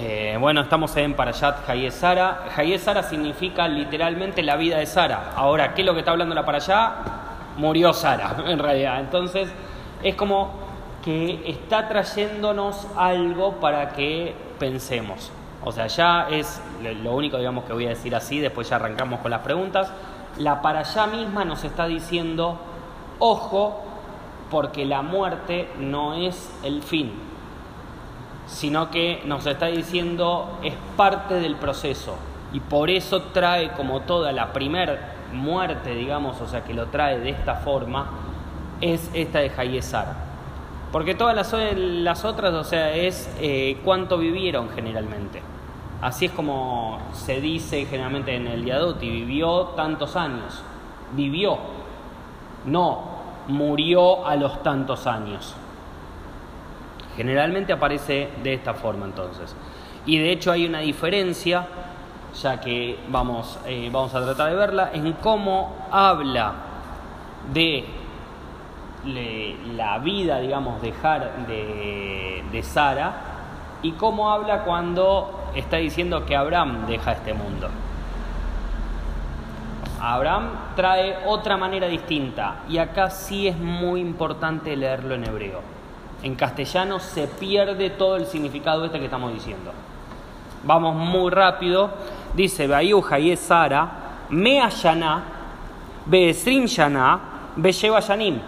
Eh, bueno, estamos en Parayat Hayé Sara. Sara significa literalmente la vida de Sara. Ahora, ¿qué es lo que está hablando la Parayá? Murió Sara, en realidad. Entonces, es como que está trayéndonos algo para que pensemos. O sea, ya es lo único, digamos, que voy a decir así, después ya arrancamos con las preguntas. La Parayá misma nos está diciendo, ojo, porque la muerte no es el fin sino que nos está diciendo es parte del proceso y por eso trae como toda la primer muerte, digamos, o sea, que lo trae de esta forma, es esta de Hayesar. Porque todas las, otras, o sea, es eh, cuánto vivieron generalmente. Así es como se dice generalmente en el Diaduti, vivió tantos años. Vivió, no murió a los tantos años. Generalmente aparece de esta forma entonces. Y de hecho hay una diferencia, ya que vamos, eh, vamos a tratar de verla, en cómo habla de la vida, digamos, de, de, de Sara y cómo habla cuando está diciendo que Abraham deja este mundo. Abraham trae otra manera distinta y acá sí es muy importante leerlo en hebreo en castellano se pierde todo el significado este que estamos diciendo. Vamos muy rápido. Dice, Bayuja y Sara, Mea Yana, Beesrim Yana, Besheva Yanim.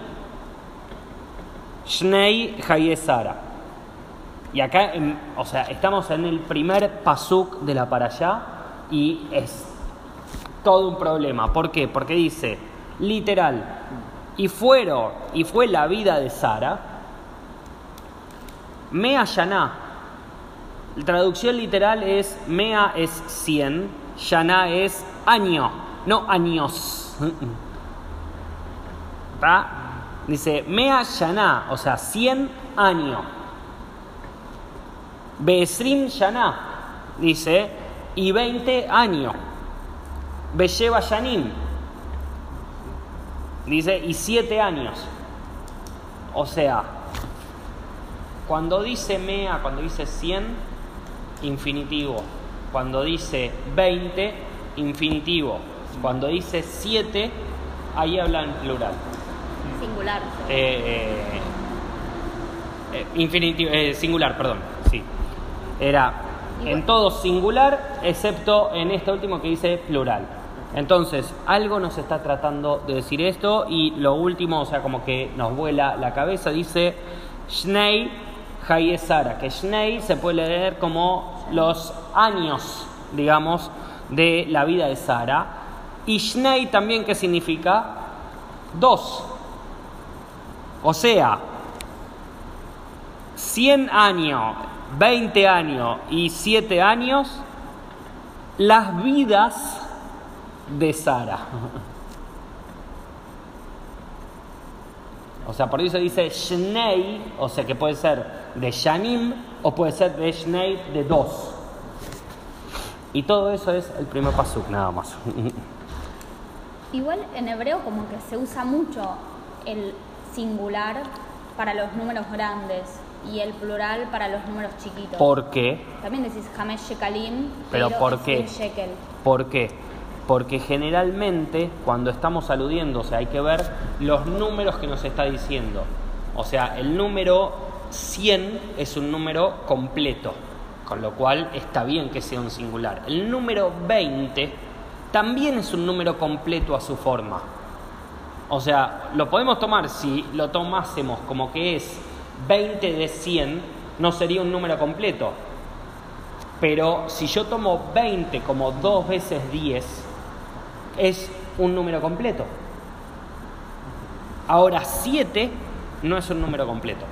Shnei Sara. Y acá, o sea, estamos en el primer pasuk de la allá y es todo un problema. ¿Por qué? Porque dice, literal, y fueron, y fue la vida de Sara, Mea Yaná. La traducción literal es Mea es 100, Yaná es año, no años. ¿Está? Dice Mea Yaná, o sea, 100 años. Besrim Yaná, dice, y 20 años. Besheva Yanim, dice, y 7 años. O sea, cuando dice mea, cuando dice 100, infinitivo. Cuando dice 20, infinitivo. Cuando dice 7, ahí habla en plural. Singular. Eh, eh, infinitivo, eh, singular, perdón. Sí. Era en todo singular, excepto en este último que dice plural. Entonces, algo nos está tratando de decir esto y lo último, o sea, como que nos vuela la cabeza, dice Schnei Sara, que Shnei se puede leer como los años, digamos, de la vida de Sara. Y Shnei también, ¿qué significa? Dos. O sea, 100 años, 20 años y 7 años, las vidas de Sara. O sea, por eso dice Shnei, o sea que puede ser de Shanim o puede ser de Shnei de dos. Y todo eso es el primer pasuk, nada más. Igual en hebreo como que se usa mucho el singular para los números grandes y el plural para los números chiquitos. ¿Por qué? También decís Hamesh Shekalim, pero, ¿por qué? ¿Por qué? porque generalmente cuando estamos aludiendo, o sea, hay que ver los números que nos está diciendo. O sea, el número 100 es un número completo, con lo cual está bien que sea un singular. El número 20 también es un número completo a su forma. O sea, lo podemos tomar si lo tomásemos como que es 20 de 100, no sería un número completo. Pero si yo tomo 20 como 2 veces 10, es un número completo. Ahora 7 no es un número completo.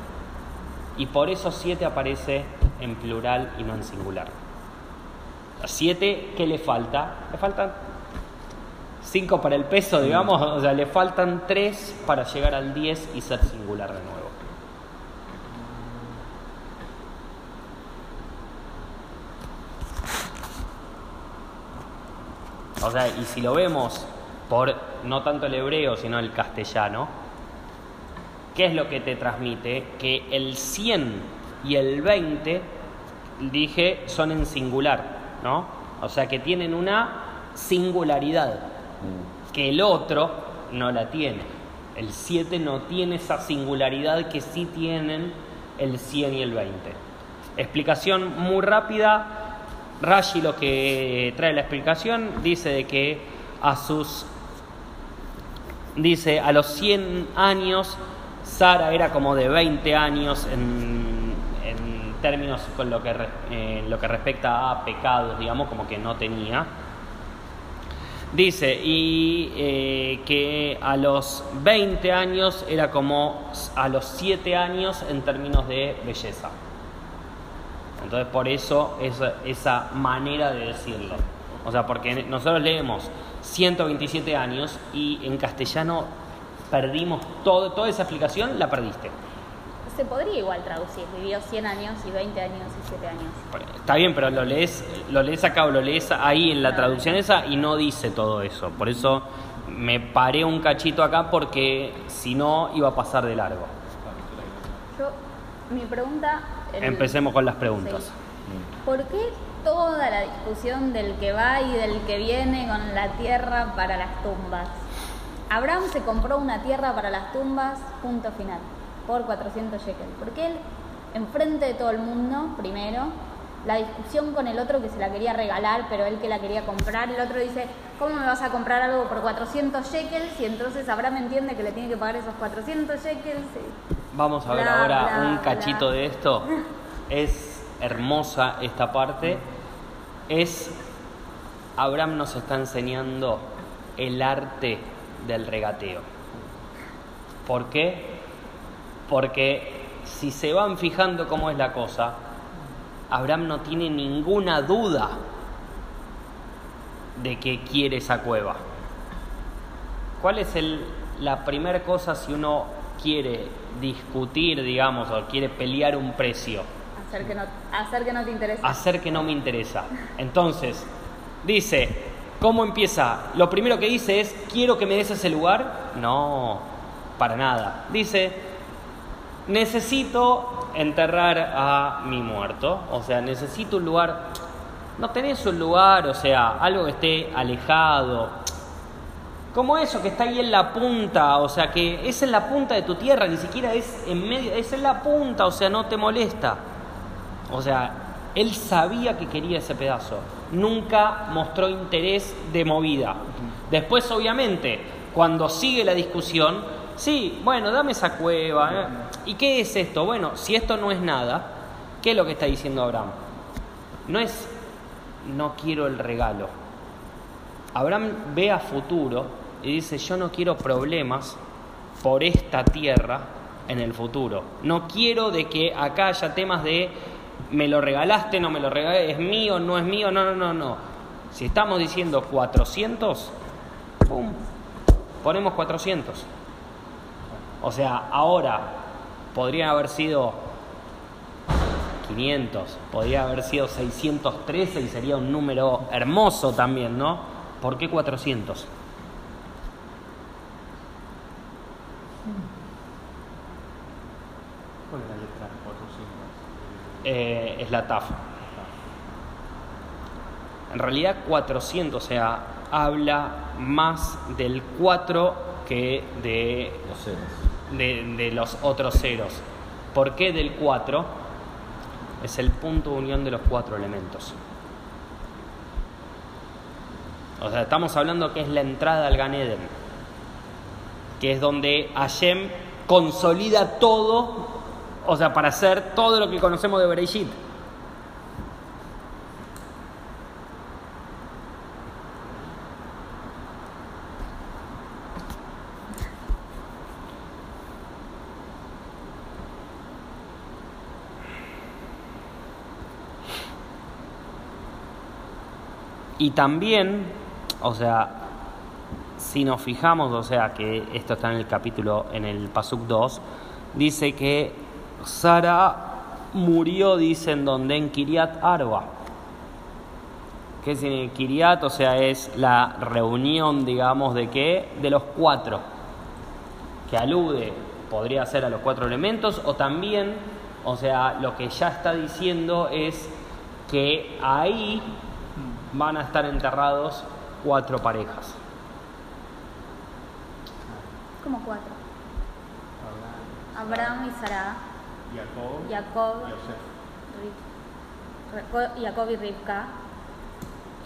Y por eso 7 aparece en plural y no en singular. A 7, ¿qué le falta? Le faltan 5 para el peso, digamos, o sea, le faltan 3 para llegar al 10 y ser singular de nuevo. O sea, y si lo vemos por no tanto el hebreo, sino el castellano, ¿qué es lo que te transmite? Que el 100 y el 20 dije, son en singular, ¿no? O sea que tienen una singularidad que el otro no la tiene. El 7 no tiene esa singularidad que sí tienen el 100 y el 20. Explicación muy rápida. Rashi lo que trae la explicación dice de que a sus dice a los 100 años Sara era como de 20 años en, términos con lo que eh, lo que respecta a pecados, digamos, como que no tenía. Dice, y eh, que a los 20 años era como a los 7 años en términos de belleza. Entonces, por eso esa, esa manera de decirlo. O sea, porque nosotros leemos 127 años y en castellano perdimos todo, toda esa explicación, la perdiste. Se podría igual traducir, vivió 100 años y 20 años y 7 años. Está bien, pero lo lees, lo lees acá o lo lees ahí en la traducción esa y no dice todo eso. Por eso me paré un cachito acá porque si no iba a pasar de largo. Yo, mi pregunta... el- Empecemos con las preguntas. Sí. ¿Por qué toda la discusión del que va y del que viene con la tierra para las tumbas? Abraham se compró una tierra para las tumbas, punto final, por 400 shekels. Porque él, enfrente de todo el mundo, primero, la discusión con el otro que se la quería regalar, pero él que la quería comprar, el otro dice, ¿cómo me vas a comprar algo por 400 shekels? Y entonces Abraham entiende que le tiene que pagar esos 400 shekels. y- Vamos a ver Bla, ahora bla, un bla. cachito de esto. Es hermosa esta parte. Es Abraham nos está enseñando el arte del regateo. ¿Por qué? Porque si se van fijando cómo es la cosa, Abraham no tiene ninguna duda de que quiere esa cueva. ¿Cuál es el, la primera cosa si uno quiere discutir, digamos, o quiere pelear un precio? Hacer que no, hacer que no te interese. Hacer que no me interesa. Entonces, dice, ¿cómo empieza? Lo primero que dice es, ¿quiero que me des ese lugar? No, para nada. Dice, necesito enterrar a mi muerto, o sea, necesito un lugar, no tenés un lugar, o sea, algo que esté alejado, como eso que está ahí en la punta, o sea, que es en la punta de tu tierra, ni siquiera es en medio, es en la punta, o sea, no te molesta. O sea, él sabía que quería ese pedazo, nunca mostró interés de movida. Después, obviamente, cuando sigue la discusión, sí, bueno, dame esa cueva. ¿eh? ¿Y qué es esto? Bueno, si esto no es nada, ¿qué es lo que está diciendo Abraham? No es, no quiero el regalo. Abraham ve a futuro y dice, yo no quiero problemas por esta tierra en el futuro. No quiero de que acá haya temas de me lo regalaste, no me lo regalaste, es mío, no es mío, no, no, no, no. Si estamos diciendo 400, ¡pum! Ponemos 400. O sea, ahora podría haber sido 500, podría haber sido 613 y sería un número hermoso también, ¿no? ¿Por qué 400? ¿Cuál es la letra 400? Eh, es la TAF. En realidad 400, o sea, habla más del 4 que de, Los ceros. de, de los otros ceros. ¿Por qué del 4? Es el punto de unión de los cuatro elementos. O sea, estamos hablando que es la entrada al Gan Eden, que es donde Hashem consolida todo, o sea, para hacer todo lo que conocemos de Bereshit. Y también, o sea, si nos fijamos, o sea, que esto está en el capítulo, en el Pasuk 2, dice que Sara murió, dice, en donde en Kiriat Arba. ¿Qué es Kiriat? O sea, es la reunión, digamos, de qué? De los cuatro. Que alude, podría ser a los cuatro elementos, o también, o sea, lo que ya está diciendo es que ahí van a estar enterrados cuatro parejas. Como cuatro. Abraham y Sara, Jacob, Jacob, Yosef. Y Rivka,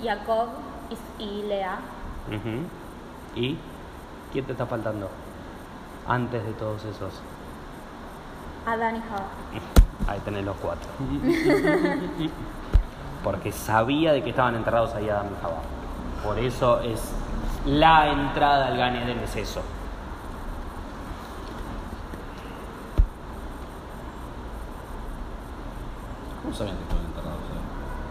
Jacob y, y Lea, Ujú. ¿Y quién te está faltando? Antes de todos esos. Adán y Java. Ahí tenés los cuatro. Porque sabía de que estaban enterrados ahí Adán y Jabá. Por eso es la entrada al Gan Eden es eso. ¿Cómo sabían que estaban enterrados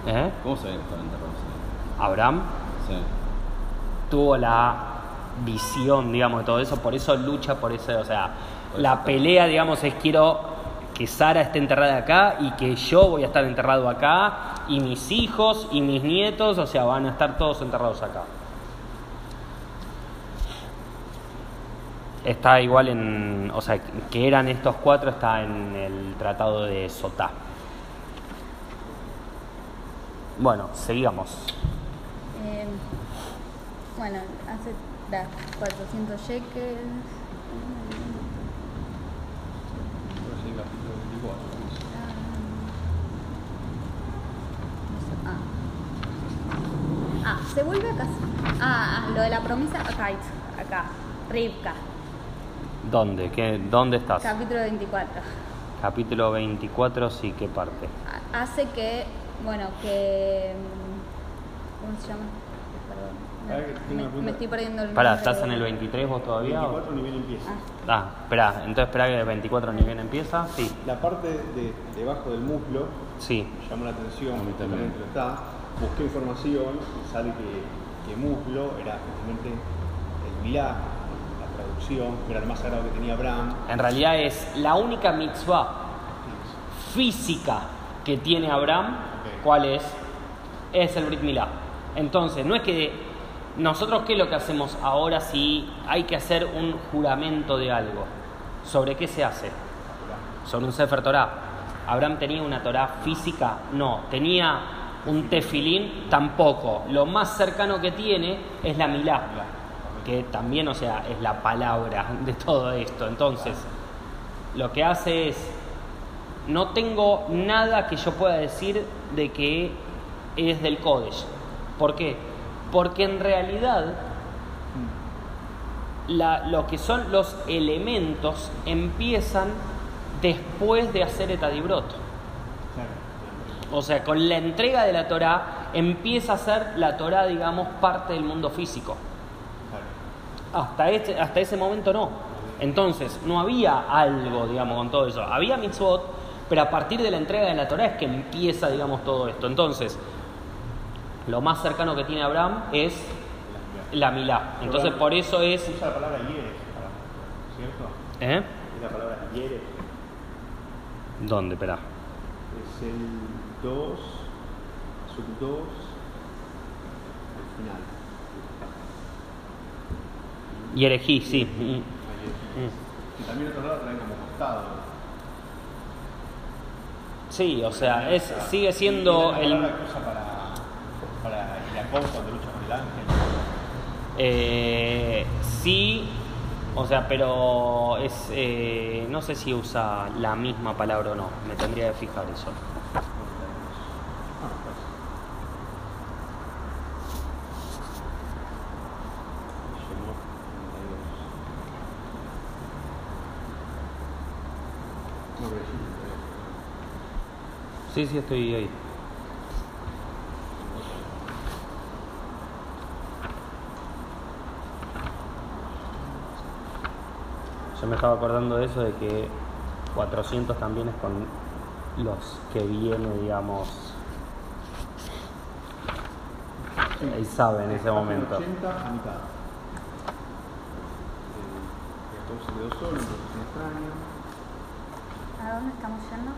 ahí? ¿Eh? ¿Cómo sabían que estaban enterrados ahí? Abraham Sí. tuvo la visión, digamos, de todo eso, por eso lucha por eso, o sea, Por la pelea, digamos, es quiero que Sara esté enterrada acá y que yo voy a estar enterrado acá y mis hijos y mis nietos, o sea, van a estar todos enterrados acá. Está igual en, o sea, que eran estos cuatro, está en el tratado de Sotá. Bueno, seguimos. Eh, bueno, hace da, 400 shekels. Pero sí, capítulo 24. Ah. Ah, se vuelve a casar. Ah, ah, lo de la promesa, acá, acá. Rivka, ¿Dónde? ¿Qué, ¿Dónde estás? capítulo 24. Capítulo 24, sí, ¿qué parte? Ha- Hace que, bueno, que. mm, ¿Cómo se llama? Perdón. Me, estoy perdiendo el Pará, ¿estás en el 23 vos todavía? o- 24 nivel empieza. Ah, Ah, espera, entonces espera que el 24 ni bien empieza. Sí, La parte de, debajo del muslo sí. me llamó la atención, A mí también. está. Busqué información y sale que, que muslo era justamente el milá, la traducción, que era lo más sagrado que tenía Abraham. En realidad es la única mitzvah física que tiene Abraham. ¿Cuál es? Es el Brit Milá. Entonces, no es que nosotros qué es lo que hacemos ahora si hay que hacer un juramento de algo. ¿Sobre qué se hace? Sobre un Sefer Torah. ¿Abraham tenía una Torah física? No. ¿Tenía un tefilín? Tampoco. Lo más cercano que tiene es la Milá, que también, o sea, es la palabra de todo esto. Entonces, lo que hace es, no tengo nada que yo pueda decir de que es del Kodesh. ¿Por qué? Porque en realidad la- lo que son los elementos empiezan después de hacer etadibrot. O sea, con la entrega de la Torah empieza a ser la Torah, digamos, parte del mundo físico. Hasta, este, hasta ese momento no. Entonces, no había algo, digamos, con todo eso. Había mitzvot, pero a partir de la entrega de la Torah es que empieza, digamos, todo esto. Entonces, lo más cercano que tiene Abraham es la milá. Entonces, por eso es... Usa la palabra hieres, ¿cierto? ¿Eh? Es la palabra hieres. ¿Dónde? Espera. Es el 2, sub 2, al final. Elegí, sí. Mm. Y también otro lado traen como costado. Sí, o sea, es, sigue siendo el... usa para, para cuando lucha con el ángel. Eh, sí, o sea, pero es, eh, no sé si usa la misma palabra o no, me tendría que fijar eso. Ah, pues. Llegó 32. No, pero sí, Sí, sí, estoy ahí. Yo me estaba acordando de eso, de que 400 también es con los que viene, digamos, ahí sabe en ese momento. 80 a mitad. Eh, Jacob se quedó solo, entonces es extraño. ¿A dónde estamos yendo?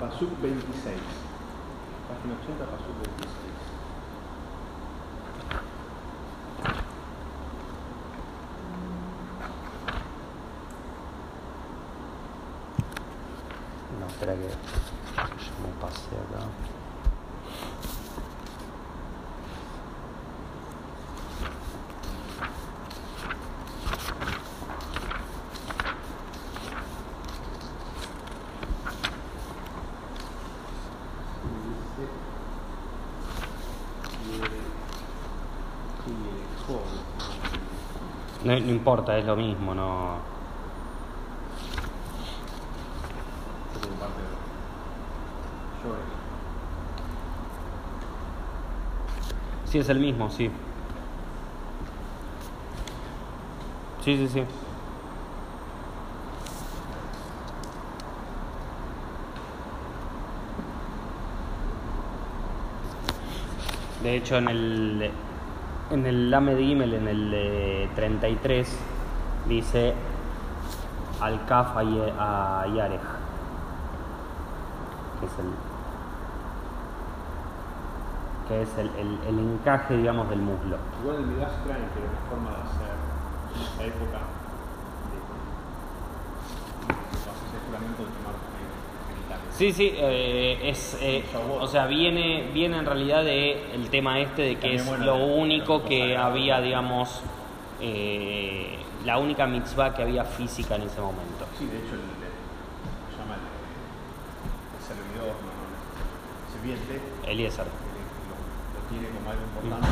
Pasuk 26. Página 80, Pasuk 26. No, espera que yo me pasé acá. No, importa, es lo mismo, no. Sí, es el mismo, sí. Sí, sí, sí. De hecho, en el en el Lame de Gimel, en el de 33, dice al Kaf a Yarej, que es el que es el, el- el encaje, digamos, del muslo. Igual el Midrash trae era una forma de hacer en esa época de, de hacer juramento de quemar genitales. Sí, sí, eh, es, eh, o sea, viene, viene en realidad de el tema este de que También, es bueno, lo único que había, digamos, eh, la única mitzvah que había física en ese momento. Sí, de hecho, el, el- se llama el, el servidor, no, no, el sirviente, Eliezer. que lo, lo tiene como algo importante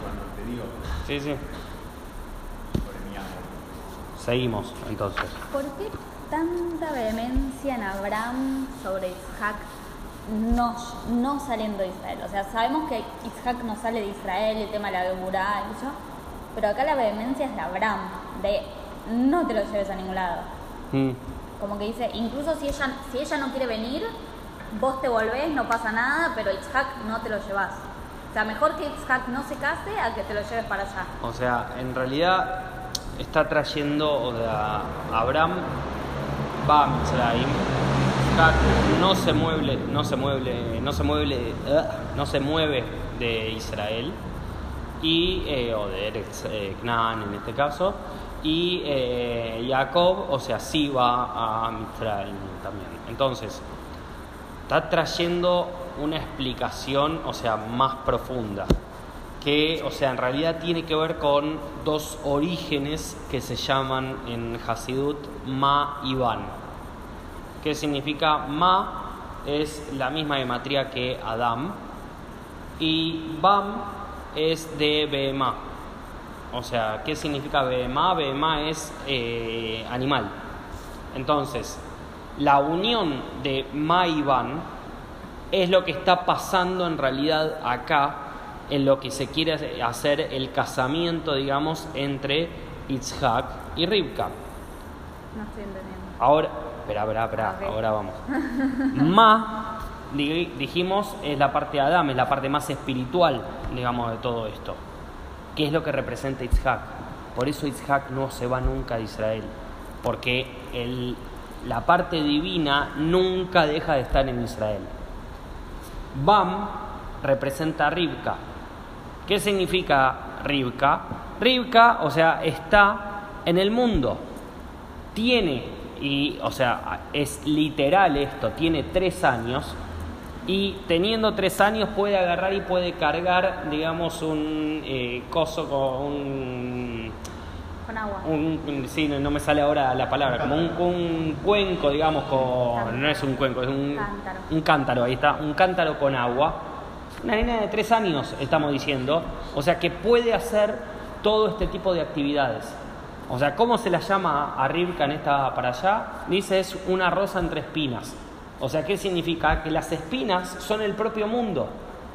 cuando te digo Sí, sí. sobre mi amo. Seguimos, entonces. ¿Por qué tanta vehemencia en Abraham sobre Isaac no, no saliendo de Israel? O sea, sabemos que Isaac no sale de Israel, el tema de la Geburá y eso, pero acá la vehemencia es de Abraham, de no te lo lleves a ningún lado. Mm. Como que dice, incluso si ella, si ella no quiere venir, vos te volvés, no pasa nada, pero Isaac no te lo llevas. O sea, mejor que Isaac no se case a que te lo lleves para allá. O sea, en realidad está trayendo, o sea, Abraham va a Mitzrayim, no se mueve, no se mueve, no se mueve, eh, no se mueve de Israel y eh, o de Eretz eh, en este caso y eh, Jacob, o sea, sí va a Mitzrayim también. Entonces, está trayendo una explicación, o sea, más profunda, que, o sea, en realidad tiene que ver con dos orígenes que se llaman en Hasidut Ma y Ban. ¿Qué significa Ma? Es la misma gematría que Adam y Bam es de Behemá. O sea, ¿qué significa Behemá? Behemá es eh, animal. Entonces, la unión de Ma y Ban es lo que está pasando en realidad acá, en lo que se quiere hacer el casamiento, digamos, entre Itzhak y Rivka. No estoy entendiendo. Ahora, espera, espera, espera, ahora vamos. Ma, di- dijimos, es la parte de Adam, es la parte más espiritual, digamos, de todo esto. ¿Qué es lo que representa Itzhak? Por eso Itzhak no se va nunca de Israel, porque el- la parte divina nunca deja de estar en Israel. Bam representa a Rivka. ¿Qué significa Rivka? Rivka, o sea, está en el mundo. Tiene, y, o sea, es literal esto, tiene tres años y teniendo tres años puede agarrar y puede cargar, digamos, un eh, coso con un Con agua. un, sí, no, me sale ahora la palabra, como un, un cuenco, digamos, con, no es un cuenco, es un Cántaro. un cántaro, ahí está, un cántaro con agua. Una nena de tres años, estamos diciendo, o sea que puede hacer todo este tipo de actividades. O sea, ¿cómo se la llama a Rivka en esta para allá? Dice es una rosa entre espinas. O sea, ¿qué significa? Que las espinas son el propio mundo.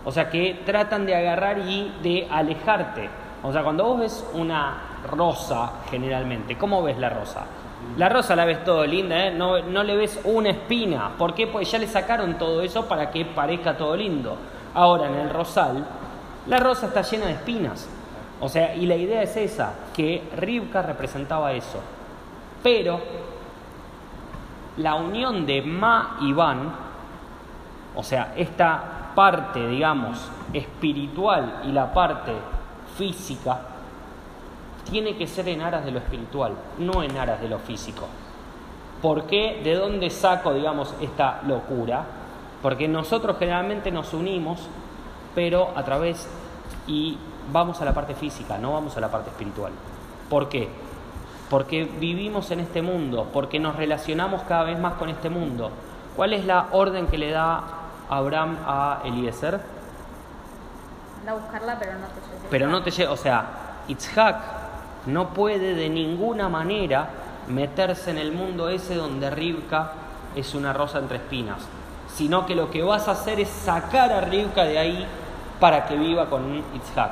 O sea, que tratan de agarrar y de alejarte. O sea, cuando vos ves una rosa, generalmente, ¿cómo ves la rosa? La rosa la ves todo linda, ¿eh? no, no le ves una espina. ¿Por qué? Pues ya le sacaron todo eso para que parezca todo lindo. Ahora, en el rosal, la rosa está llena de espinas. O sea, y la idea es esa, que Rivka representaba eso. Pero la unión de Ma y Van, o sea, esta parte, digamos, espiritual y la parte física, tiene que ser en aras de lo espiritual, no en aras de lo físico. ¿Por qué? ¿De dónde saco, digamos, esta locura? Porque nosotros generalmente nos unimos, pero a través y vamos a la parte física, no vamos a la parte espiritual. ¿Por qué? Porque vivimos en este mundo, porque nos relacionamos cada vez más con este mundo. ¿Cuál es la orden que le da Abraham a Eliezer? Anda a buscarla, pero no te lleves. Pero no te llega, o sea, Itzhak no puede de ninguna manera meterse en el mundo ese donde Rivka es una rosa entre espinas, sino que lo que vas a hacer es sacar a Rivka de ahí para que viva con Itzhak,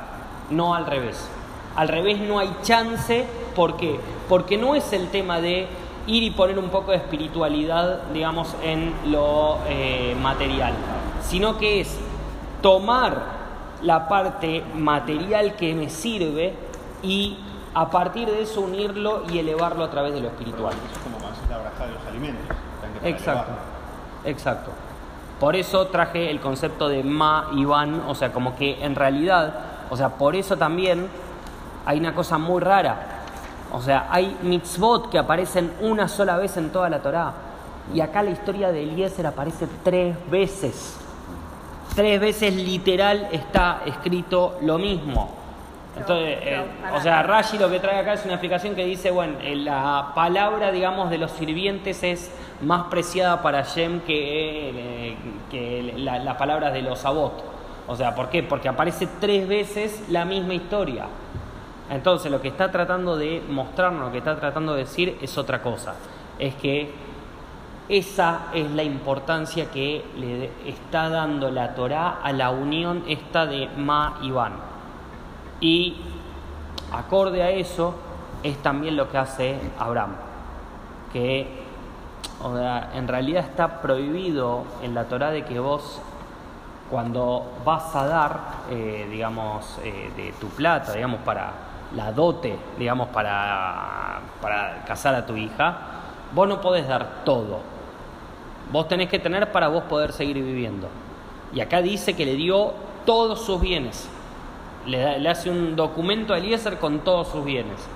no al revés. Al revés no hay chance, ¿por qué? Porque no es el tema de ir y poner un poco de espiritualidad, digamos, en lo eh, material, sino que es tomar la parte material que me sirve y a partir de eso unirlo y elevarlo a través de lo espiritual. Eso es como cuando haces la braja de los alimentos. Exacto, elevarlo. exacto. Por eso traje el concepto de ma y van, o sea, como que en realidad, o sea, por eso también hay una cosa muy rara. O sea, hay mitzvot que aparecen una sola vez en toda la Torá. Y acá la historia de Eliezer aparece tres veces. Tres veces literal está escrito lo mismo. Entonces, eh, o sea, Rashi lo que trae acá es una explicación que dice, bueno, eh, la palabra, digamos, de los sirvientes es más preciada para Shem que, eh, que la- las palabras de los Sabot. O sea, ¿por qué? Porque aparece tres veces la misma historia. Entonces, lo que está tratando de mostrarnos, lo que está tratando de decir es otra cosa. Es que esa es la importancia que le está dando la Torá a la unión esta de Ma y Van. Y acorde a eso es también lo que hace Abraham, que o sea, en realidad está prohibido en la Torá de que vos cuando vas a dar, eh, digamos, eh, de tu plata, digamos, para la dote, digamos, para, para casar a tu hija, vos no podés dar todo. Vos tenés que tener para vos poder seguir viviendo. Y acá dice que le dio todos sus bienes. Le, le hace un documento a Eliezer con todos sus bienes.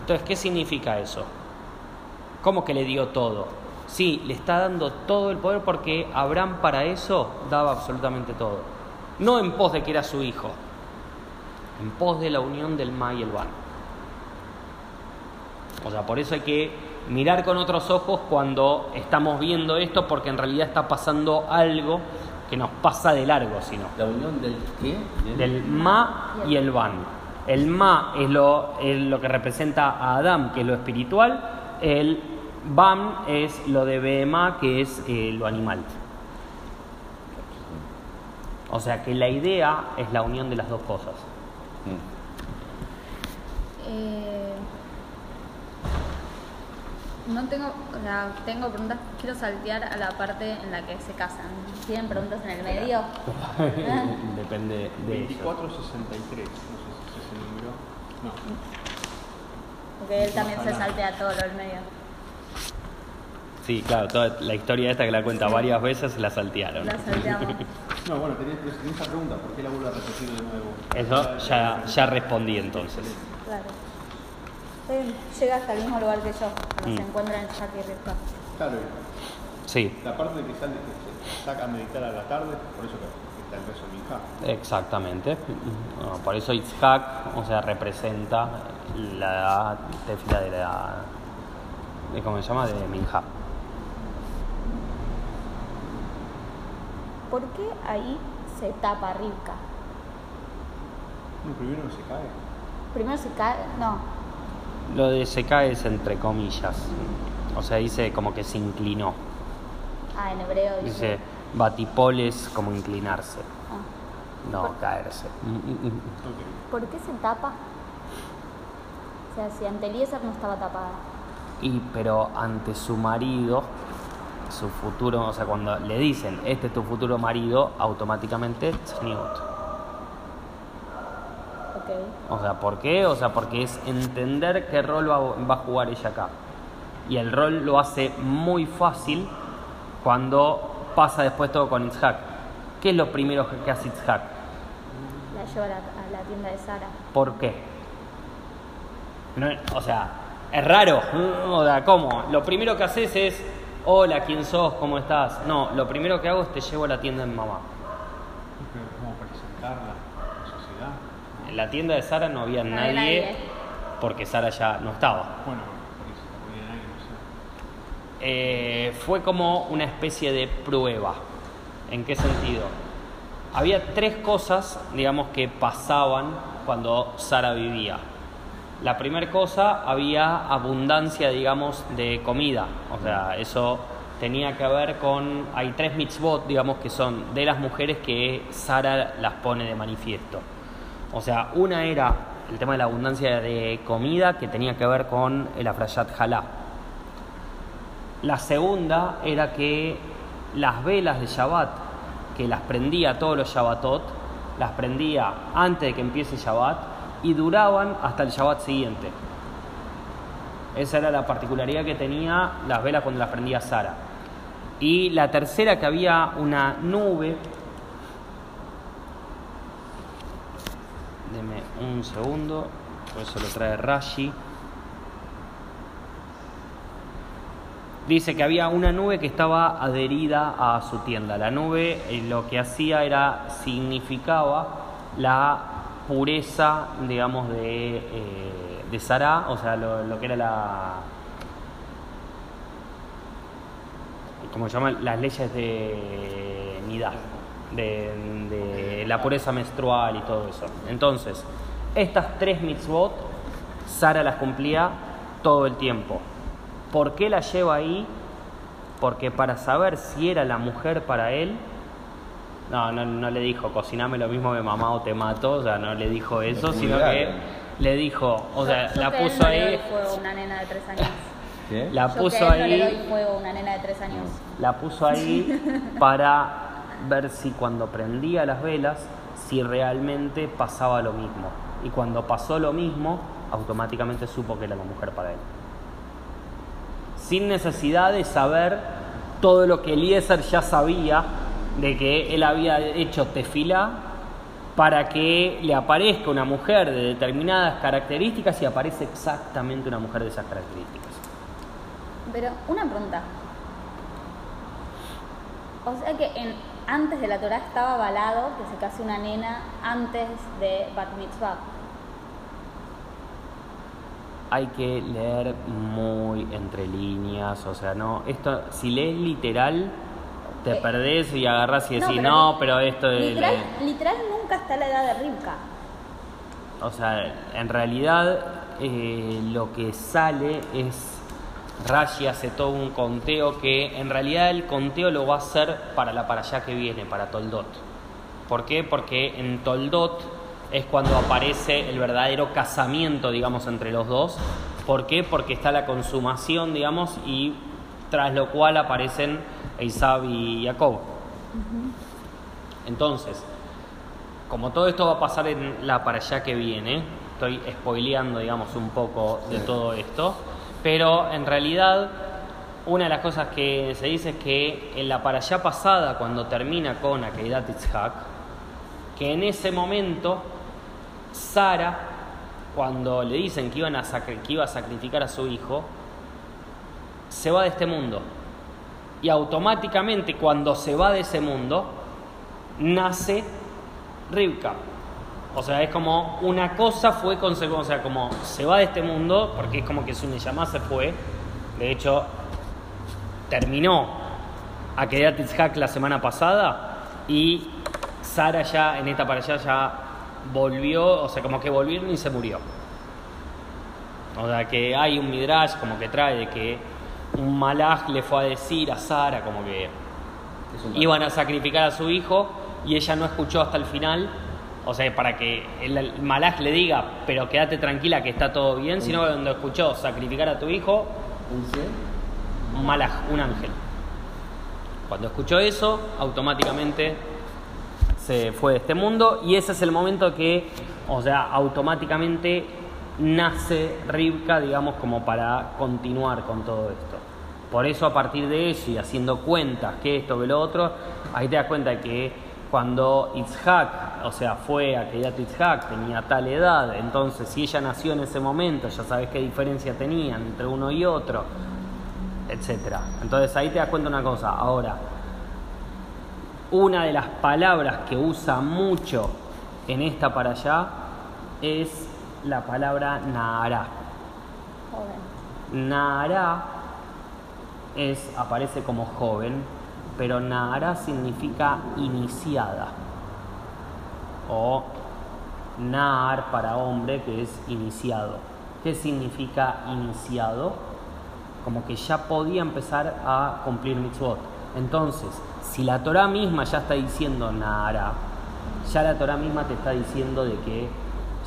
Entonces, ¿qué significa eso? ¿Cómo que le dio todo? Sí, le está dando todo el poder porque Abraham para eso daba absolutamente todo. No en pos de que era su hijo, en pos de la unión del Ma y el Ban. O sea, por eso hay que mirar con otros ojos cuando estamos viendo esto porque en realidad está pasando algo que nos pasa de largo, sino La unión del qué? del Ma y el Ban. El Ma es lo, es lo que representa a Adam, que es lo espiritual. El Ban es lo de Behemá, que es eh, lo animal. O sea que la idea es la unión de las dos cosas. Eh, no tengo, o sea, tengo preguntas, quiero saltear a la parte en la que se casan. ¿Tienen preguntas en el medio? Depende de ello. 2463, no sé si es ese número. No. Porque él también se saltea todo lo del medio. Sí, claro, toda la historia esta que la cuenta varias veces la saltearon. La salteamos. No, bueno, tenés, tenés esa pregunta, ¿por qué la vuelvo a repetir de nuevo? Eso ya, ya respondí entonces. Claro. Eh, Llega hasta el mismo lugar que yo, Mm. se encuentran en y Rivka. Claro, Sí, la parte de que sale, que se saca a meditar a la tarde, por eso que está el beso de Minja. exactamente. Por eso Itzhak, o sea, representa la tefila de la. De, ¿Cómo se llama? De Minja. ¿Por qué ahí se tapa Rivka? No, primero se cae. Primero se cae, no, Lo de se cae es entre comillas. O sea, dice como que se inclinó. ah, en hebreo dice. Dice batipoles como inclinarse, Ah. no Por- caerse. Ok. ¿Por qué se tapa? O sea, si ante Eliezer no estaba tapada. Y pero ante su marido, su futuro, o sea, cuando le dicen, este es tu futuro marido, automáticamente tzniut. Ok. O sea, ¿por qué? O sea, porque es entender qué rol va, va a jugar ella acá. Y el rol lo hace muy fácil cuando pasa después todo con Itzhak. ¿Qué es lo primero que hace Itzhak? La lleva a la, a la tienda de Sara. ¿Por qué? No, o sea, es raro. O sea, ¿cómo? Lo primero que haces es, hola, ¿quién sos? ¿Cómo estás? No, lo primero que hago es te llevo a la tienda de mamá. ¿Cómo presentarla a la sociedad? En la tienda de Sara no había No nadie, había nadie. porque Sara ya no estaba. Bueno, la ponía nadie, no sé. Eh, fue como una especie de prueba. ¿En qué sentido? Había tres cosas, digamos, que pasaban cuando Sara vivía. La primera cosa, había abundancia, digamos, de comida. O sea, eso tenía que ver con... Hay tres mitzvot, digamos, que son de las mujeres que Sara las pone de manifiesto. O sea, una era el tema de la abundancia de comida, que tenía que ver con el afrayat halá. La segunda era que las velas de Shabbat, que las prendía todos los Shabbatot, las prendía antes de que empiece Shabbat y duraban hasta el Shabbat siguiente. Esa era la particularidad que tenía las velas cuando las prendía Sara. Y la tercera que había una nube. Deme un segundo, por eso lo trae Rashi. Dice que había una nube que estaba adherida a su tienda. La nube eh, lo que hacía era, significaba la pureza, digamos, de, eh, de Sará, o sea, lo, lo que era la, como se llaman las leyes de Nidá, de, de la pureza menstrual y todo eso. Entonces, estas tres mitzvot, Sara las cumplía todo el tiempo. ¿Por qué la lleva ahí? Porque para saber si era la mujer para él, no, no, no le dijo, cociname lo mismo que mamá o te mato, o sea, no le dijo eso, Es sino grave. que le dijo, o sea, Yo la que a él puso le ahí, doy fuego a una nena de tres años. ¿Qué? la Yo puso que a él no le ahí doy fuego a una nena de tres años. la puso ahí para ver si cuando prendía las velas, si realmente pasaba lo mismo. Y cuando pasó lo mismo, automáticamente supo que era la mujer para él. Sin necesidad de saber todo lo que Eliezer ya sabía de que él había hecho tefilá para que le aparezca una mujer de determinadas características y aparece exactamente una mujer de esas características. Pero una pregunta. O sea que en, antes de la Torah estaba avalado que se case una nena antes de Bat Mitzvah. hay que leer muy entre líneas, o sea, no, esto, si lees literal, te Eh, perdés y agarrás y decís, pero no, pero esto de... Literal, literal nunca está la edad de Rivka. O sea, en realidad eh, lo que sale es, Rashi hace todo un conteo que en realidad el conteo lo va a hacer para la para allá que viene, para Toldot. ¿Por qué? Porque en Toldot es cuando aparece el verdadero casamiento, digamos, entre los dos. ¿Por qué? Porque está la consumación, digamos, y tras lo cual aparecen Isab y Jacob. Entonces, como todo esto va a pasar en la para allá que viene, estoy spoileando, digamos, un poco de todo esto, pero en realidad una de las cosas que se dice es que en la para allá pasada, cuando termina con Akeidat Itzhak, que en ese momento Sara, cuando le dicen que, iban a que iba a sacrificar a su hijo, se va de este mundo. Y automáticamente cuando se va de ese mundo, nace Rivka. O sea, es como una cosa fue consecuencia, o sea, como se va de este mundo, porque es como que su Neyamá se fue. De hecho, terminó Akedat Itzhak la semana pasada y Sara ya en esta para allá ya volvió, o sea, como que volvieron y se murió. O sea, que hay un midrash como que trae de que un malaj le fue a decir a Sara como que iban a sacrificar a su hijo y ella no escuchó hasta el final. O sea, para que el, malaj le diga, pero quédate tranquila que está todo bien, sino que cuando escuchó sacrificar a tu hijo, un malaj, un ángel. Cuando escuchó eso, automáticamente se fue de este mundo y ese es el momento que, o sea, automáticamente nace Rivka, digamos, como para continuar con todo esto. Por eso a partir de eso y haciendo cuentas que esto, que lo otro, ahí te das cuenta que cuando Itzhak, o sea, fue a Kedat Itzhak, tenía tal edad, entonces si ella nació en ese momento, ya sabes qué diferencia tenían entre uno y otro, etcétera. Entonces ahí te das cuenta una cosa. Ahora, una de las palabras que usa mucho en esta para allá es la palabra Nahara. Joven. Es, aparece como joven pero Nahara significa iniciada. O Nahar para hombre, que es iniciado. ¿Qué significa iniciado? Como que ya podía empezar a cumplir mitzvot. Entonces, si la Torah misma ya está diciendo Nahara, ya la Torah misma te está diciendo de que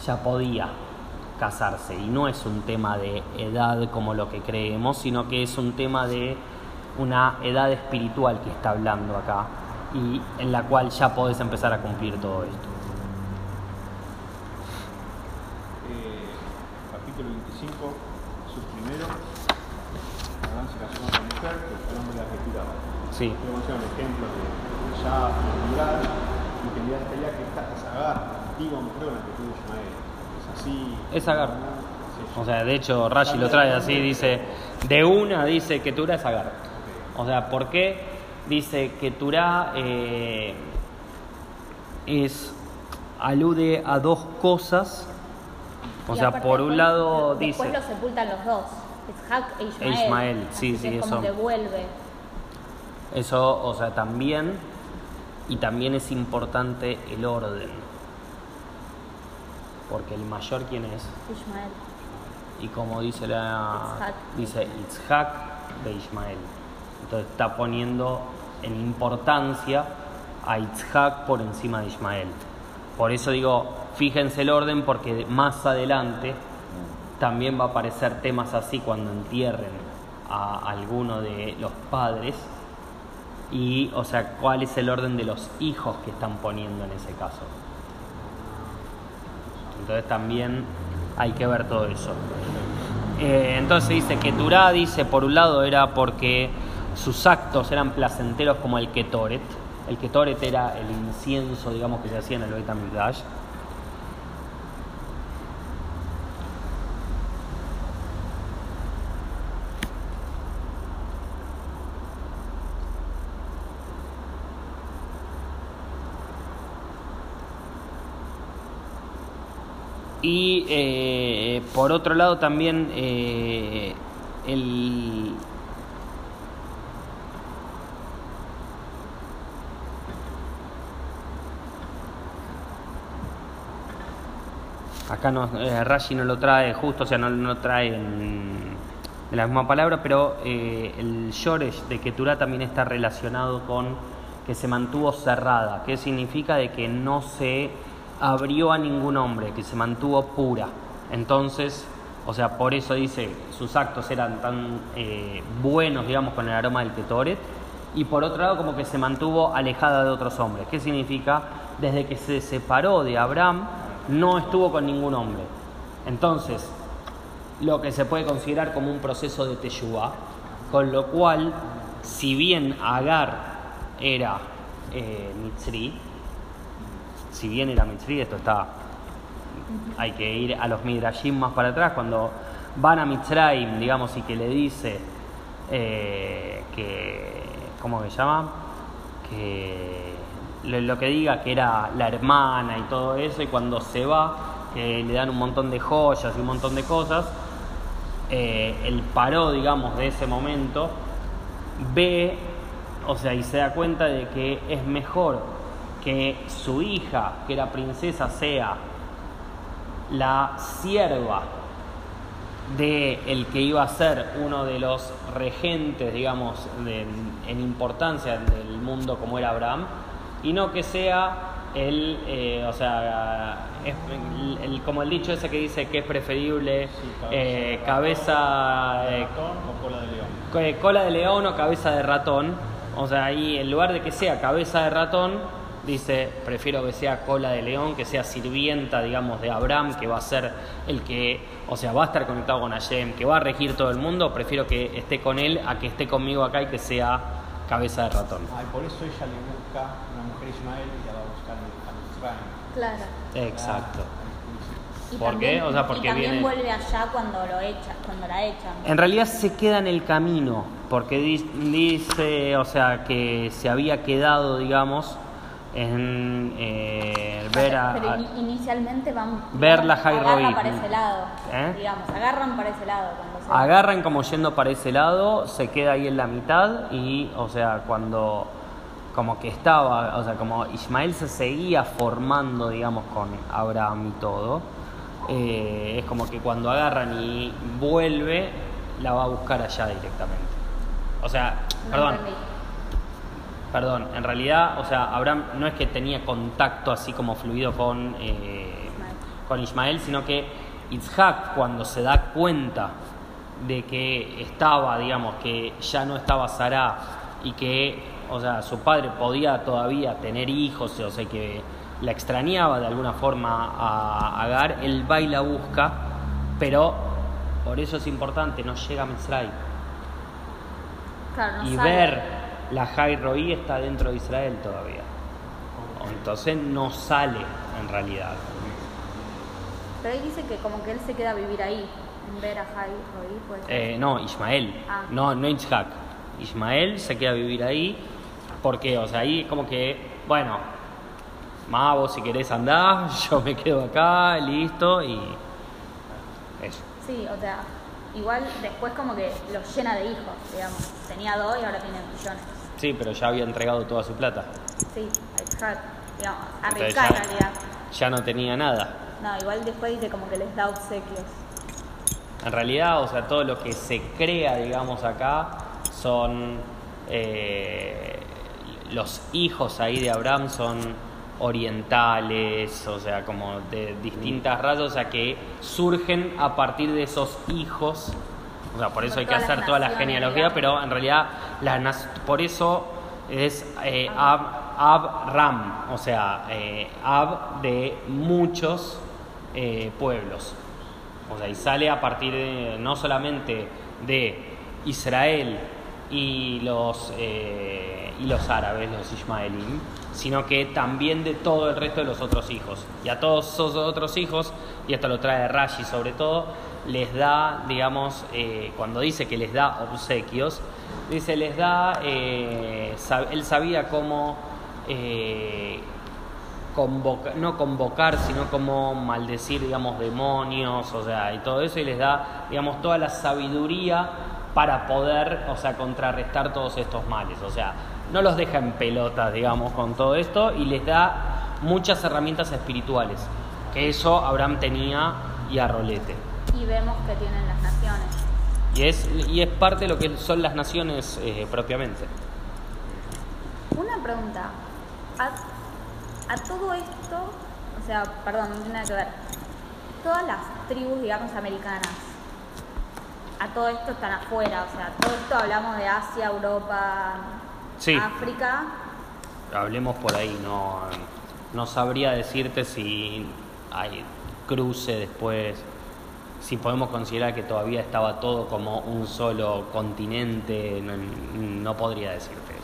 ya podía casarse. Y no es un tema de edad como lo que creemos, sino que es un tema de una edad espiritual que está hablando acá y en la cual ya podés empezar a cumplir todo esto. Eh, capítulo 25, sus primeros, Adán se casó con una mujer, pero el hombre la retiraba. Sí, Tenemos un ejemplo de ya natural y que ya estaría que esta es Agar, la antigua mujer con la que tuvo Ismael. Es así. Es Agar. Sí. o sea, de hecho Rashi lo trae así, dice, de una dice que Turá es Agar. O sea, ¿por qué? Dice que Turá eh, es, alude a dos cosas. O Y sea, aparte por un después- lado Después dice... los sepultan los dos, e Ismael. E Ismael, sí, Así sí, que es eso. como que vuelve. Eso, o sea, también, y también es importante el orden. Porque el mayor, ¿quién es? Ismael. Y como dice la. Itzhak. Dice Itzhak de Ismael. Entonces está poniendo en importancia a Itzhak por encima de Ismael. Por eso digo, fíjense el orden, porque más adelante también va a aparecer temas así cuando entierren a alguno de los padres. Y, o sea, cuál es el orden de los hijos que están poniendo en ese caso. Entonces también hay que ver todo eso. Eh, entonces dice que Turá dice, por un lado era porque sus actos eran placenteros como el Ketoret. El Ketoret era el incienso, digamos, que se hacía en el Beit HaMikdash. Y eh, por otro lado también eh, el... Acá no, eh, Rashi no lo trae justo, o sea, no no trae en, en la misma palabra, pero eh, el Shoresh de Keturah también está relacionado con que se mantuvo cerrada, que significa de que no se abrió a ningún hombre, que se mantuvo pura. Entonces, o sea, por eso dice, sus actos eran tan eh, buenos, digamos, con el aroma del Ketoret, y por otro lado como que se mantuvo alejada de otros hombres. ¿Qué significa? Desde que se separó de Abraham, no estuvo con ningún hombre. Entonces, lo que se puede considerar como un proceso de Teshuvah, con lo cual, si bien Agar era eh, Mitzri, si bien era Mitzri, esto está, hay que ir a los Midrashim más para atrás, cuando van a Mitzrayim, digamos, y que le dice eh, que, ¿cómo se llama? Que lo, lo que diga que era la hermana y todo eso, y cuando se va, que le dan un montón de joyas y un montón de cosas, eh, el paró, digamos, de ese momento, ve, o sea, y se da cuenta de que es mejor que su hija, que era princesa, sea la sierva de el que iba a ser uno de los regentes, digamos, de- en importancia del mundo como era Abraham, y no que sea el, eh, o sea, es- el- el- como el dicho ese que dice que es preferible eh, cabeza, eh, ratón o cola de león. co- cola de león o cabeza de ratón. O sea, ahí en lugar de que sea cabeza de ratón, dice, prefiero que sea cola de león, que sea sirvienta, digamos, de Abraham, que va a ser el que, o sea, va a estar conectado con Hashem, que va a regir todo el mundo, prefiero que esté con él a que esté conmigo acá y que sea cabeza de ratón. Ah, y por eso ella le busca una mujer Ismael y la va a buscar a. Claro. Exacto. Y ¿Por también- qué? O sea, y porque también viene- vuelve allá cuando lo echan, cuando la echan. En realidad se queda en el camino, porque di- dice, o sea, que se había quedado, digamos, en eh, ver a, Pero inicialmente van ver la agarran Jairoid. para ese lado, ¿Eh? digamos, agarran para ese lado cuando se agarran como yendo para ese lado, se queda ahí en la mitad y, o sea, cuando como que estaba, o sea, como Ismael se seguía formando, digamos, con Abraham y todo, eh, es como que cuando agarran y vuelve, la va a buscar allá directamente. O sea, No perdón, entendí. Perdón, en realidad, o sea, Abraham no es que tenía contacto así como fluido con, eh, con Ismael, sino que Isaac cuando se da cuenta de que estaba, digamos, que ya no estaba Sarah y que, o sea, su padre podía todavía tener hijos, o sea, que la extrañaba de alguna forma a Agar, él va y la busca, pero por eso es importante, no llega a Mitzray. Claro, no y ver la Jai Roí está dentro de Israel todavía. Entonces no sale en realidad. Pero ahí dice que como que él se queda a vivir ahí, en ver a Jai Roí, pues. Eh, no, Ismael, Ah. no, no Isaac. Ismael se queda a vivir ahí porque, o sea, ahí como que, bueno, ma, vos si querés andar, yo me quedo acá, listo, y eso. Sí, o sea, igual después como que lo llena de hijos, digamos. Tenía dos y ahora tiene millones. Sí, pero ya había entregado toda su plata. Sí, a digamos, en realidad. ya no tenía nada. No, igual después dice como que les da obsequios. En realidad, o sea, todo lo que se crea, digamos, acá son eh, los hijos ahí de Abraham son orientales, o sea, como de distintas razas, o sea, que surgen a partir de esos hijos. O sea, por eso Por hay que hacer toda la genealogía, pero en realidad las por eso es eh, Ab, Abram, o sea, eh, Ab de muchos eh, pueblos. O sea, y sale a partir de, no solamente de Israel y los, y los árabes, los ismaelín, sino que también de todo el resto de los otros hijos. Y a todos esos otros hijos, y esto lo trae Rashi sobre todo, les da, digamos, eh, cuando dice que les da obsequios, dice, les da, eh, él sabía cómo... eh, no convocar, sino como maldecir, digamos, demonios, o sea, y todo eso, y les da, digamos, toda la sabiduría para poder, o sea, contrarrestar todos estos males, o sea, no los deja en pelotas, digamos, con todo esto, y les da muchas herramientas espirituales, que eso Abraham tenía y a Rolete. Y vemos que tienen las naciones. Y es, y es parte de lo que son las naciones eh, propiamente. Una pregunta. A, a todo esto, o sea, perdón, no tiene nada que ver. Todas las tribus, digamos, americanas, a todo esto están afuera, o sea, todo esto hablamos de Asia, Europa, Sí. África. Hablemos por ahí, no, no sabría decirte si hay cruce después, si podemos considerar que todavía estaba todo como un solo continente, no, no podría decirte eso.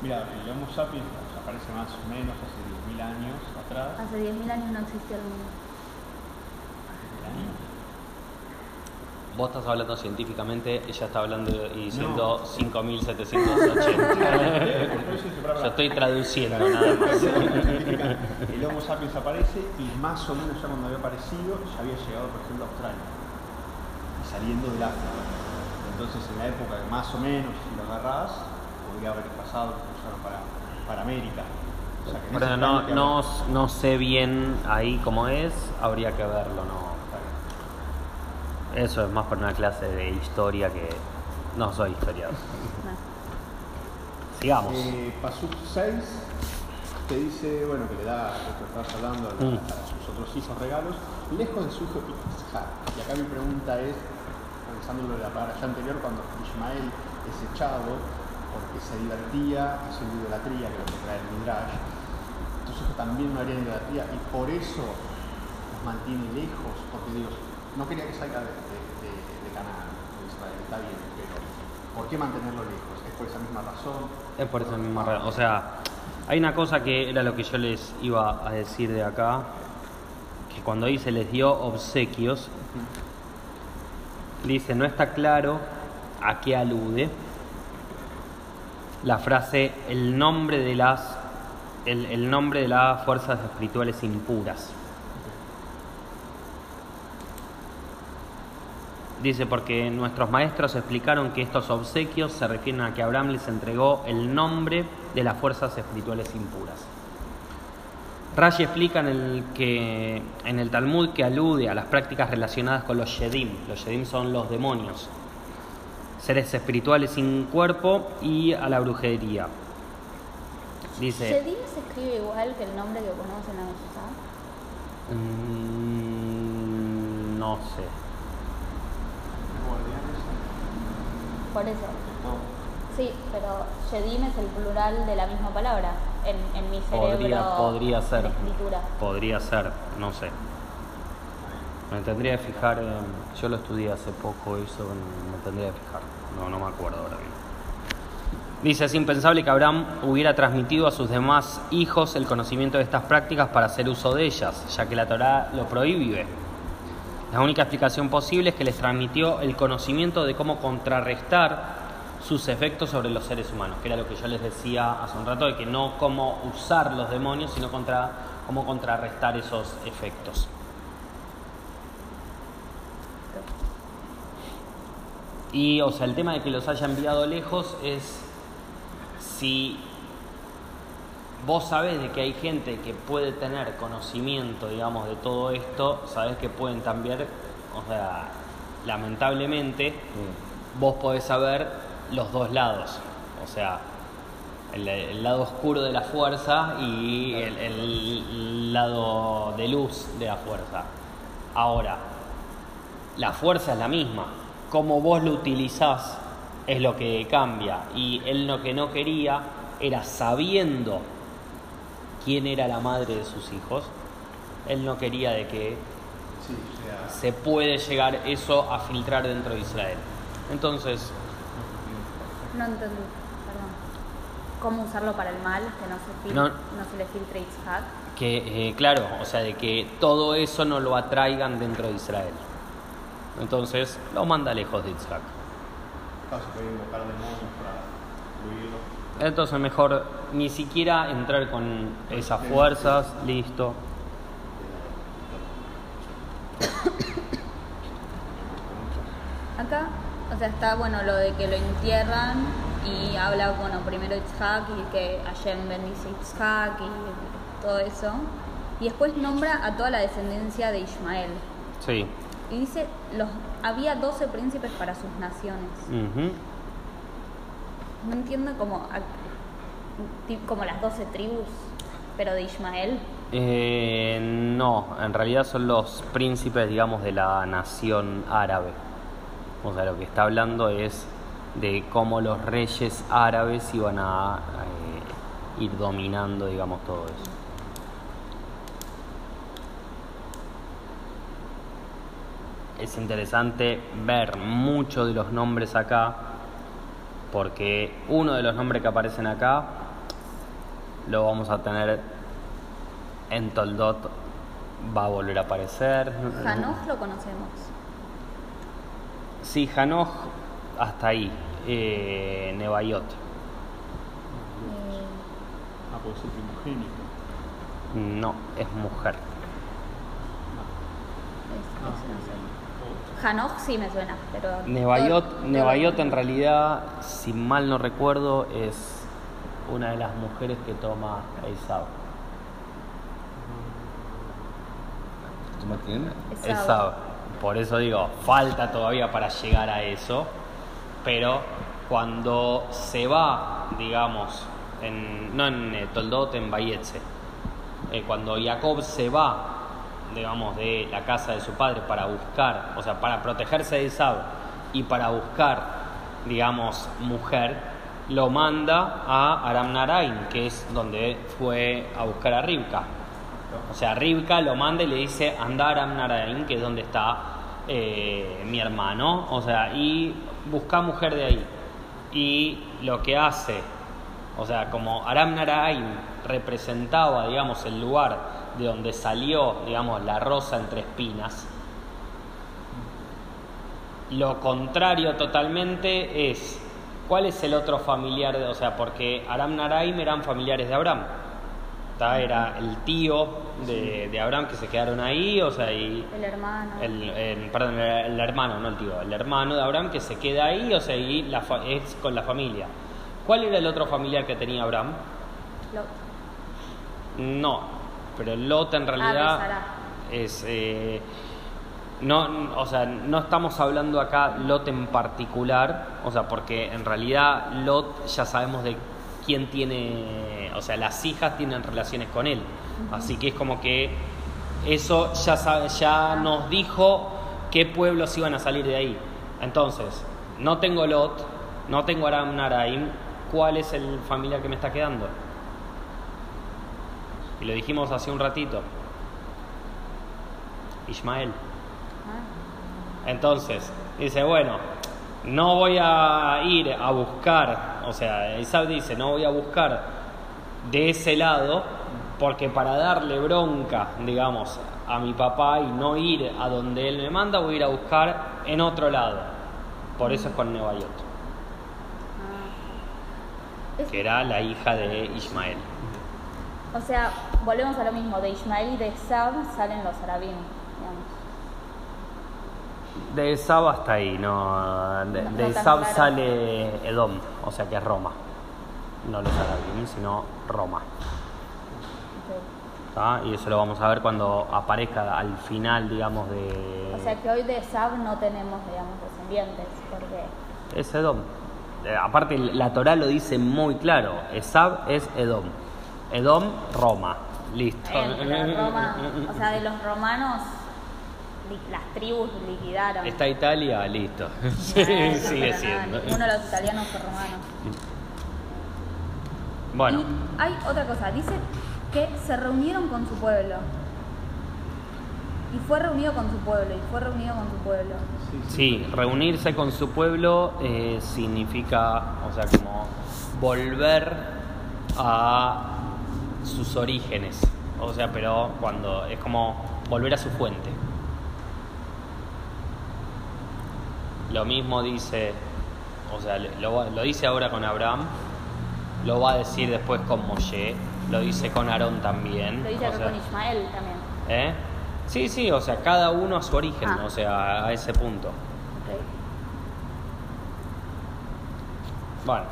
Mira, el Homo sapiens aparece más o menos hace 10.000 años atrás. Hace 10.000 años no existía el mundo. Vos estás hablando científicamente, ella está hablando y diciendo No. 5780. Yo estoy traduciendo nada más. El Homo sapiens aparece y más o menos ya cuando había aparecido ya había llegado, por ejemplo, a Australia. Y saliendo del África. Entonces, en la época que más o menos, si lo agarrás, podría haber pasado cruzaron para, para América. O sea, que no, no sé bien ahí cómo es, habría que verlo, ¿no? Eso es más para una clase de historia que no soy historiador. No. Sigamos. Eh, Pasuk 6 te dice, bueno, que le da, lo que estabas hablando, a, Mm. a sus otros hijos regalos, lejos de su hijo Isaac. Y acá mi pregunta es, pensando en lo de la palabra ya anterior, cuando Ismael es echado porque se divertía haciendo idolatría, que lo que trae el Midrash, entonces también no harían idolatría y por eso los mantiene lejos, porque Dios no quería que salga de, de, de, Canaán, de Israel, está bien, pero ¿por qué mantenerlo lejos? ¿Es por esa misma razón? Es por esa misma razón. O sea, hay una cosa que era lo que yo les iba a decir de acá, que cuando dice les dio obsequios, dice no está claro a qué alude la frase el nombre de las el, el nombre de las fuerzas espirituales impuras. Dice, porque nuestros maestros explicaron que estos obsequios se refieren a que Abraham les entregó el nombre de las fuerzas espirituales impuras. Rashi explica en el, que, en el Talmud que alude a las prácticas relacionadas con los Shedim. Los Shedim son los demonios, seres espirituales sin cuerpo y a la brujería. Dice, Shedim se escribe igual que el nombre que ponemos en la mesa. mm, no sé. Por eso. Sí, pero Shedim es el plural de la misma palabra en, en mi cerebro. Podría, podría ser. escritura. Podría ser, no sé. Me tendría que fijar, en- yo lo estudié hace poco eso, me tendría que fijar. No, no me acuerdo ahora bien. Dice, es impensable que Abraham hubiera transmitido a sus demás hijos el conocimiento de estas prácticas para hacer uso de ellas, ya que la Torá lo prohíbe. La única explicación posible es que les transmitió el conocimiento de cómo contrarrestar sus efectos sobre los seres humanos, que era lo que yo les decía hace un rato, de que no cómo usar los demonios, sino cómo contrarrestar esos efectos. Y, o sea, el tema de que los haya enviado lejos es si vos sabés de que hay gente que puede tener conocimiento, digamos, de todo esto, sabés que pueden cambiar, o sea, lamentablemente, vos podés saber los dos lados, o sea, el, el lado oscuro de la fuerza y el, el lado de luz de la fuerza. Ahora, la fuerza es la misma, como vos lo utilizás es lo que cambia, y él lo que no quería era sabiendo quién era la madre de sus hijos, él no quería de que Sí, o sea, se puede llegar eso a filtrar dentro de Israel. Entonces, No entendí, perdón. ¿Cómo usarlo para el mal? Que no se, fil- No. no se le filtre Itzhak. que eh, claro, o sea, de que todo eso no lo atraigan dentro de Israel. Entonces, lo manda lejos de Isaac. claro, se puede invocar demonios para incluirlo. Entonces, mejor ni siquiera entrar con esas fuerzas, listo. Acá, o sea, está bueno lo de que lo entierran y habla, bueno, primero Itzhak y que Hashem bendice Itzhak y todo eso. Y después nombra a toda la descendencia de Ismael. Sí. Y dice, los, había 12 príncipes para sus naciones. Ujú. No entiendo como, como las 12 tribus, pero de Ismael. Eh, no, en realidad son los príncipes, digamos, de la nación árabe. O sea, lo que está hablando es de cómo los reyes árabes iban a eh, ir dominando, digamos, todo eso. Es interesante ver muchos de los nombres acá, porque uno de los nombres que aparecen acá lo vamos a tener en Toldot, va a volver a aparecer. Hanoch lo conocemos. Sí, Hanoch, hasta ahí. Eh, Nebayot. Eh, Ah, puede ser primogénito. No, es mujer. es- es- no sé. Hanoch sí me suena, pero... Nebayot, todo- Nebayot todo- en realidad, si mal no recuerdo, es una de las mujeres que toma Esau. ¿Toma quién? Esau. Esau. Por eso digo, falta todavía para llegar a eso, pero cuando se va, digamos, en, no en eh, Toldot, en Bayetze, eh, cuando Jacob se va, digamos, de la casa de su padre para buscar, o sea, para protegerse de Esau y para buscar, digamos, mujer, lo manda a Aram Narain, que es donde fue a buscar a Rivka. O sea, Rivka lo manda y le dice, anda a Aram Narain, que es donde está eh, mi hermano. O sea, y busca mujer de ahí. Y lo que hace, o sea, como Aram Narain representaba, digamos, el lugar de donde salió, digamos, la rosa entre espinas, lo contrario totalmente es, ¿cuál es el otro familiar? de- o sea, porque Aram Naraim eran familiares de Abraham. ¿tá? Era el tío de, de Abraham que se quedaron ahí, o sea, y El hermano. el, perdón, el, el hermano, no el tío, el hermano de Abraham que se queda ahí, o sea, y la fa- es con la familia. ¿Cuál era el otro familiar que tenía Abraham? Lo- No, pero Lot en realidad es... eh, no, o sea, no estamos hablando acá Lot en particular, o sea, porque en realidad Lot ya sabemos de quién tiene, o sea, las hijas tienen relaciones con él, así que es como que eso ya sabe- ya nos dijo qué pueblos iban a salir de ahí. Entonces, no tengo Lot, no tengo Aram Naraim, ¿cuál es el familiar que me está quedando? Y lo dijimos hace un ratito. Ismael. Ah, Entonces, dice, bueno, no voy a ir a buscar, o sea, Isaac dice, no voy a buscar de ese lado, porque para darle bronca, digamos, a mi papá y no ir a donde él me manda, voy a ir a buscar en otro lado. Por eso es con Nebayot, ah. Que era la hija de Ismael. O sea, volvemos a lo mismo, de Ismael y de Sab salen los arabim, digamos. De Sab hasta ahí, no. De, No, no de tan Sab claro. sale Edom, o sea que es Roma. No los Arabim, sino Roma. Y eso lo vamos a ver cuando aparezca al final, digamos, de. O sea que hoy de Sab no tenemos, digamos, descendientes, porque Es Edom. Eh, aparte, la Torah lo dice muy claro: Esab es Edom. Edom, Roma. Listo. en Roma, o sea, de los romanos, las tribus liquidaron. Está Italia, listo. Eh, Sigue pero nada, siendo. Ninguno de los italianos fue romano. Bueno, Y hay otra cosa, dice que se reunieron con su pueblo. Y fue reunido con su pueblo, y fue reunido con su pueblo. sí, reunirse con su pueblo eh, significa, o sea, como volver a sus orígenes. O sea, pero cuando es como volver a su fuente. Lo mismo dice, o sea, lo, lo dice ahora con Abraham, lo va a decir después con Moshe, lo dice con Aarón también. Lo dice o acá sea, con Ismael también. ¿eh? Sí, sí, o sea, cada uno a su origen, Ah. o sea, a ese punto. Ok. Bueno,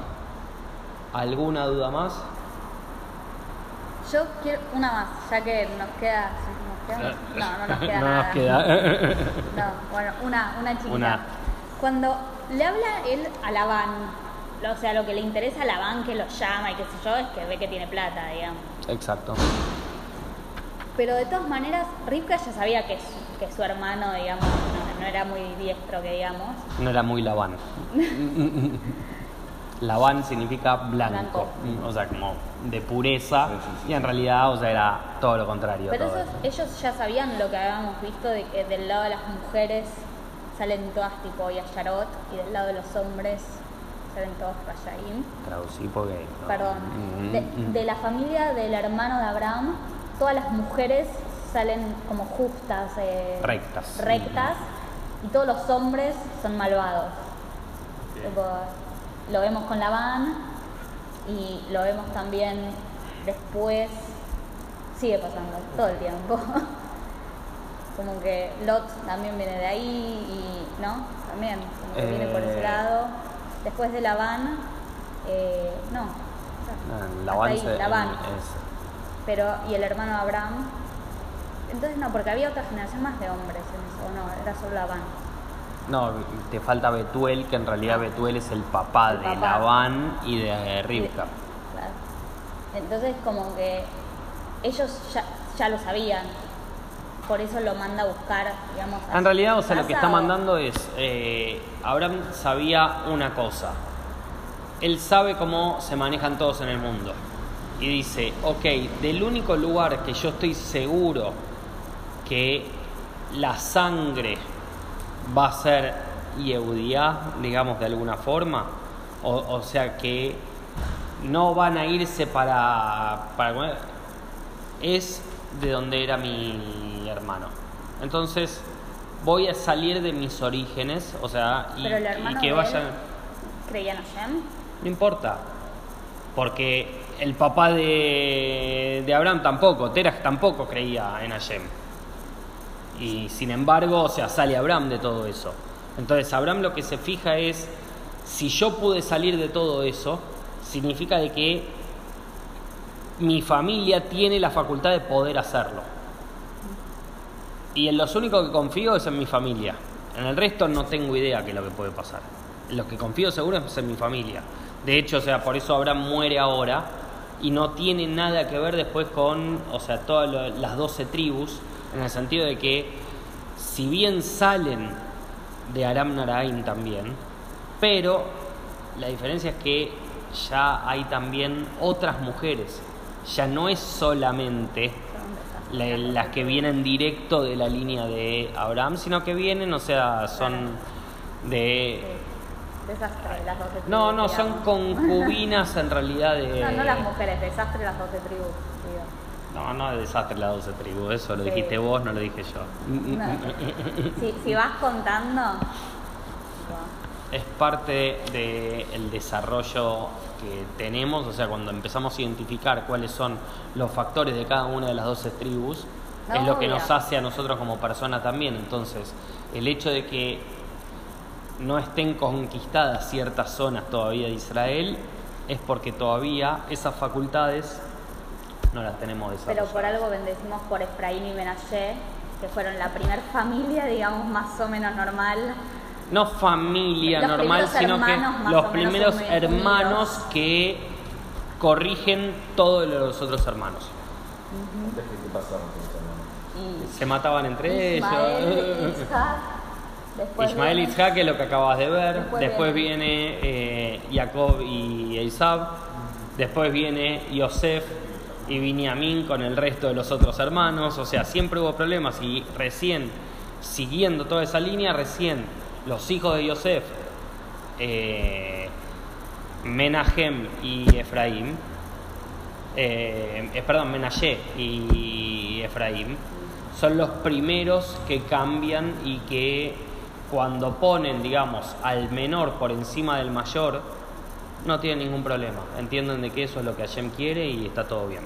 ¿alguna duda más? Yo quiero una más, ya que nos queda. ¿nos queda? No, no nos queda No nada. nos queda. No, bueno, una, una chiquita. Una. Cuando le habla él a Labán, o sea, lo que le interesa a Labán que lo llama y qué sé yo, es que ve que tiene plata, digamos. Exacto. Pero de todas maneras, Rivka ya sabía que su, que su hermano, digamos, no, no era muy diestro, que digamos. No era muy Labán. Labán significa blanco, Blanco. o sea, como de pureza, Sí, sí, sí. y en realidad, o sea, era todo lo contrario. Pero todo esos- ellos ya sabían lo que habíamos visto, de que del lado de las mujeres salen todas tipo Yasharot y del lado de los hombres salen todos Rayaim. Traducí porque. no. Perdón. Mm, De, de la familia del hermano de Abraham, todas las mujeres salen como justas, eh, Rectas. rectas, y todos los hombres son malvados. Tipo, lo vemos con Labán y lo vemos también después, sigue pasando todo el tiempo. como que Lot también viene de ahí y, ¿no? También, como que viene por ese Eh. lado. Después de Labán, eh, no. Ah, hasta Labán ahí, se- Labán. es- Pero, y el hermano Abraham. Entonces no, porque había otra generación más de hombres en eso, o no, era solo Labán. No, te falta Betuel, que en realidad Betuel es el papá El de papá. Labán y de Rivka. Claro. Entonces como que ellos ya, ya lo sabían. Por eso lo manda a buscar, digamos. a En realidad, o sea, lo que está o- mandando es, eh, Abraham sabía una cosa. Él sabe cómo se manejan todos en el mundo. Y dice, ok, del único lugar que yo estoy seguro que la sangre va a ser Yehudiá, digamos de alguna forma, o, o sea que no van a irse para, para es de donde era mi hermano. Entonces voy a salir de mis orígenes, o sea, y, que vayan... él creía en Hashem. No importa, porque el papá de, de Abraham tampoco, Terach tampoco creía en Hashem. Y sin embargo, o sea, sale Abraham de todo eso. Entonces, Abraham lo que se fija es, si yo pude salir de todo eso, significa de que mi familia tiene la facultad de poder hacerlo. Y en los únicos que confío es en mi familia. En el resto no tengo idea qué es lo que puede pasar. En los que confío seguro es en mi familia. De hecho, o sea, por eso Abraham muere ahora y no tiene nada que ver después con, o sea, todas las 12 tribus, en el sentido de que si bien salen de Aram Naraim también, pero la diferencia es que ya hay también otras mujeres. Ya no es solamente la- las que vienen directo de la línea de Abraham, sino que vienen, o sea, son de... Desastre, las 12 tribus. No, no, son concubinas en realidad de... No, no las mujeres, desastre las 12 tribus. No, no, desastre la 12 tribus, eso lo Sí. dijiste vos, no lo dije yo. No. Si, si vas contando. Es parte del desarrollo que tenemos, o sea, cuando empezamos a identificar cuáles son los factores de cada una de las 12 tribus, es lo que nos hace a nosotros como persona también. Entonces, el hecho de que no estén conquistadas ciertas zonas todavía de Israel es porque todavía esas facultades no las tenemos Pero desarrolladas. por algo bendecimos por Efraín y Menashe, que fueron la primer familia, digamos, más o menos normal. No familia Los normal, sino que los primeros hermanos unidos. que corrigen todo lo de los otros hermanos. Antes que qué pasaron con los hermanos. Y Se mataban entre Ismael, ellos. Isaac, después Ismael y Isaac es lo que acabas de ver. Después Después, viene- viene, eh, Jacob y Esaú. Después viene Yosef y Binyamin con el resto de los otros hermanos. O sea, siempre hubo problemas y recién, siguiendo toda esa línea, recién los hijos de Yosef, eh, Menahem y Efraín, eh, eh, perdón, Menashe y Efraín, son los primeros que cambian y que cuando ponen, digamos, al menor por encima del mayor, no tienen ningún problema. Entienden de que eso es lo que Hashem quiere y está todo bien.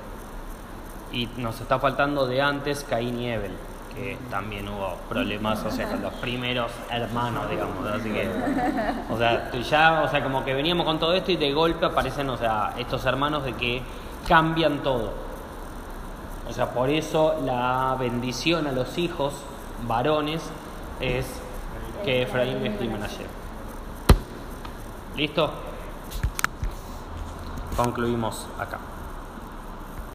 Y nos está faltando de antes Caín y Ebel, que también hubo problemas, o sea, con los primeros hermanos, digamos. Así que, o sea, ya, o sea, como que veníamos con todo esto y de golpe aparecen, o sea, estos hermanos de que cambian todo. O sea, por eso la bendición a los hijos varones es que Efraín y Menashe. ¿Listo? Concluimos acá.